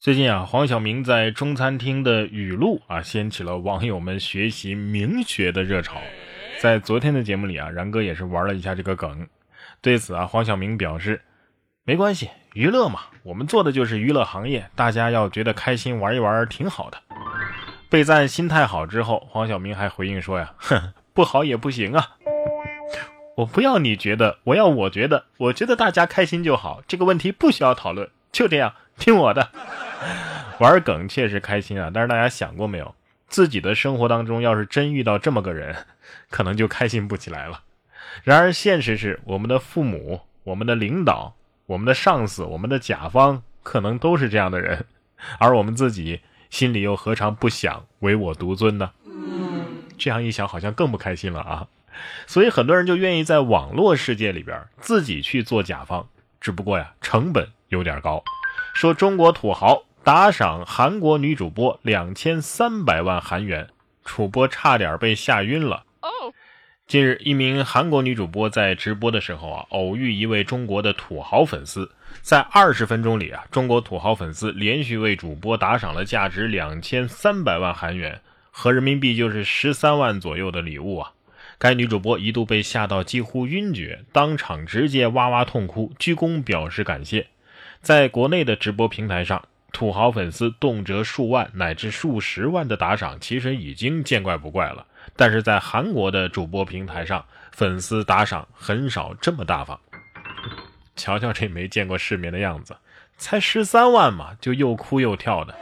最近啊，黄晓明在中餐厅的语录啊，掀起了网友们学习名学的热潮。在昨天的节目里啊，然哥也是玩了一下这个梗。对此啊，黄晓明表示，没关系，娱乐嘛，我们做的就是娱乐行业，大家要觉得开心，玩一玩挺好的。被赞心态好之后，黄晓明还回应说呀，哼，不好也不行啊，我不要你觉得，我要我觉得，我觉得大家开心就好，这个问题不需要讨论，就这样，听我的。玩梗确实开心啊，但是大家想过没有，自己的生活当中要是真遇到这么个人，可能就开心不起来了。然而现实是，我们的父母、我们的领导、我们的上司、我们的甲方，可能都是这样的人，而我们自己心里又何尝不想唯我独尊呢？这样一想，好像更不开心了啊！所以很多人就愿意在网络世界里边自己去做甲方，只不过呀，成本有点高。说中国土豪打赏韩国女主播两千三百万韩元，主播差点被吓晕了。近日，一名韩国女主播在直播的时候啊，偶遇一位中国的土豪粉丝，在二十分钟里啊，中国土豪粉丝连续为主播打赏了价值两千三百万韩元，合人民币就是十三万左右的礼物啊。该女主播一度被吓到几乎晕厥，当场直接哇哇痛哭，鞠躬表示感谢。在国内的直播平台上，土豪粉丝动辄数万乃至数十万的打赏，其实已经见怪不怪了。但是在韩国的主播平台上，粉丝打赏很少这么大方。瞧瞧这没见过世面的样子，才十三万嘛，就又哭又跳的。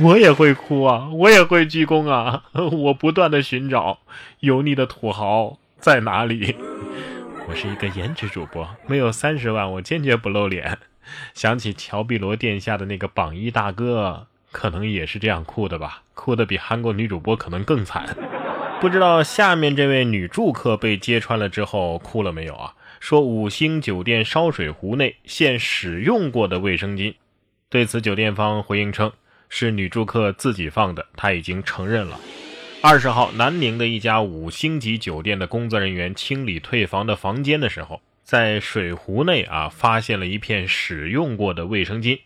我也会哭啊，我也会鞠躬啊，我不断的寻找油腻的土豪在哪里。我是一个颜值主播，没有三十万，我坚决不露脸。想起乔碧罗殿下的那个榜一大哥，可能也是这样哭的吧？哭的比韩国女主播可能更惨。不知道下面这位女住客被揭穿了之后哭了没有啊？说五星酒店烧水壶内现使用过的卫生巾。对此，酒店方回应称是女住客自己放的，她已经承认了。二十号，南宁的一家五星级酒店的工作人员清理退房的房间的时候。在水壶内啊，发现了一片使用过的卫生巾。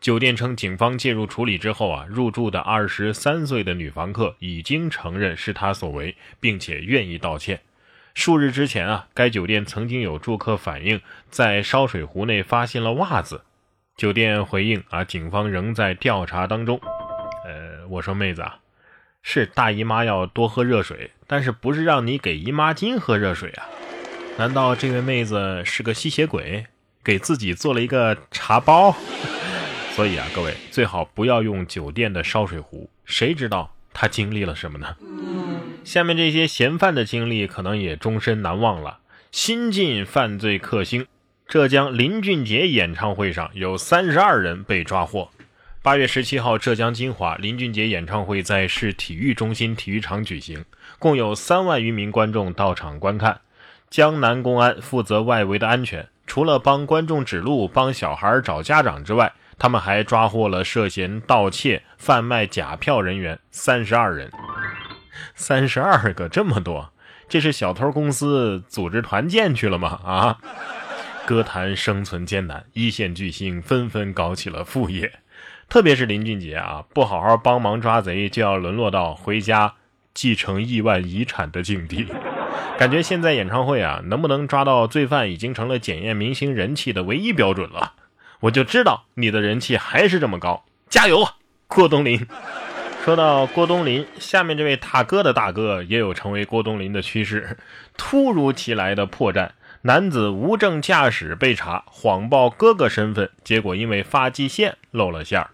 酒店称，警方介入处理之后啊，入住的二十三岁的女房客已经承认是她所为，并且愿意道歉。数日之前啊，该酒店曾经有住客反映在烧水壶内发现了袜子。酒店回应啊，警方仍在调查当中。呃，我说妹子啊，是大姨妈要多喝热水，但是不是让你给姨妈巾喝热水啊？难道这位妹子是个吸血鬼，给自己做了一个茶包？所以啊，各位最好不要用酒店的烧水壶，谁知道她经历了什么呢？下面这些嫌犯的经历可能也终身难忘了。新晋犯罪克星，浙江林俊杰演唱会上有三十二人被抓获。八月十七号，浙江金华林俊杰演唱会在市体育中心体育场举行，共有三万余名观众到场观看。江南公安负责外围的安全，除了帮观众指路、帮小孩找家长之外，他们还抓获了涉嫌盗窃、贩卖假票人员三十二人。三十二个，这么多，这是小偷公司组织团建去了吗？啊！歌坛生存艰难，一线巨星纷纷搞起了副业，特别是林俊杰啊，不好好帮忙抓贼，就要沦落到回家继承亿万遗产的境地。感觉现在演唱会啊，能不能抓到罪犯，已经成了检验明星人气的唯一标准了。我就知道你的人气还是这么高，加油，郭冬临！说到郭冬临，下面这位大哥的大哥也有成为郭冬临的趋势。突如其来的破绽，男子无证驾驶被查，谎报哥哥身份，结果因为发际线露了馅儿。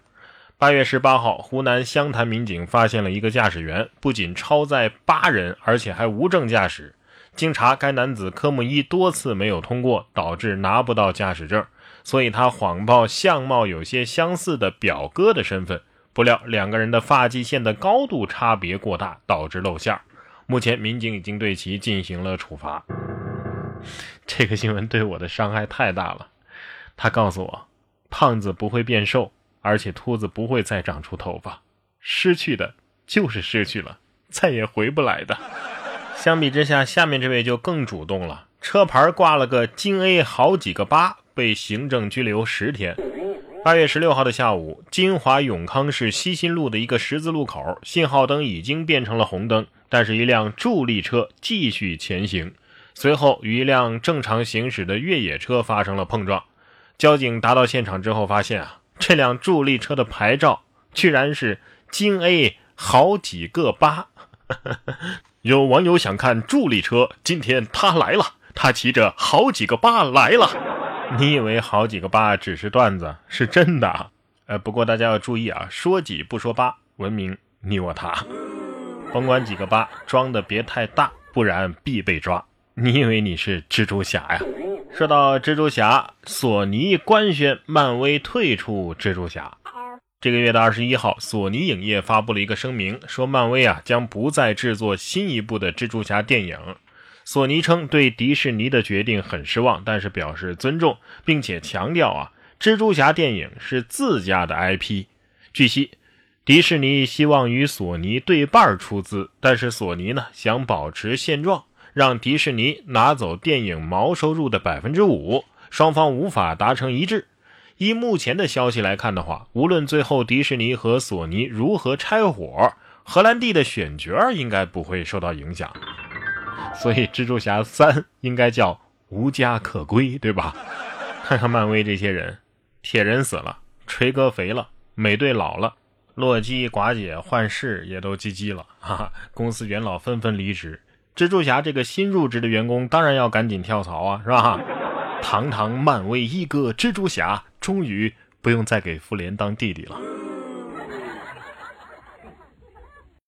八月十八号，湖南湘潭民警发现了一个驾驶员，不仅超载八人，而且还无证驾驶。经查，该男子科目一多次没有通过，导致拿不到驾驶证，所以他谎报相貌有些相似的表哥的身份。不料两个人的发际线的高度差别过大，导致露馅儿。目前民警已经对其进行了处罚。这个新闻对我的伤害太大了。他告诉我，胖子不会变瘦，而且秃子不会再长出头发，失去的就是失去了，再也回不来的。相比之下，下面这位就更主动了。车牌挂了个京 A 好几个八，被行政拘留十天。八月十六号的下午，金华永康市西新路的一个十字路口，信号灯已经变成了红灯，但是一辆助力车继续前行，随后与一辆正常行驶的越野车发生了碰撞。交警达到现场之后，发现啊，这辆助力车的牌照居然是京 A 好几个八。有网友想看助力车，今天他来了，他骑着好几个八来了。你以为好几个八只是段子，是真的。呃，不过大家要注意啊，说几不说八，文明你我他。甭管几个八，装的别太大，不然必被抓。你以为你是蜘蛛侠呀？说到蜘蛛侠，索尼官宣漫威退出蜘蛛侠。这个月的二十一号，索尼影业发布了一个声明，说漫威啊将不再制作新一部的蜘蛛侠电影。索尼称对迪士尼的决定很失望，但是表示尊重，并且强调啊，蜘蛛侠电影是自家的 IP。据悉，迪士尼希望与索尼对半出资，但是索尼呢想保持现状，让迪士尼拿走电影毛收入的百分之五，双方无法达成一致。依目前的消息来看的话，无论最后迪士尼和索尼如何拆伙，荷兰弟的选角应该不会受到影响。所以，蜘蛛侠三应该叫无家可归，对吧？看看漫威这些人，铁人死了，锤哥肥了，美队老了，洛基、寡姐、幻视也都 GG 了，哈哈！公司元老纷纷离职，蜘蛛侠这个新入职的员工当然要赶紧跳槽啊，是吧？堂堂漫威一哥蜘蛛侠，终于不用再给复联当弟弟了。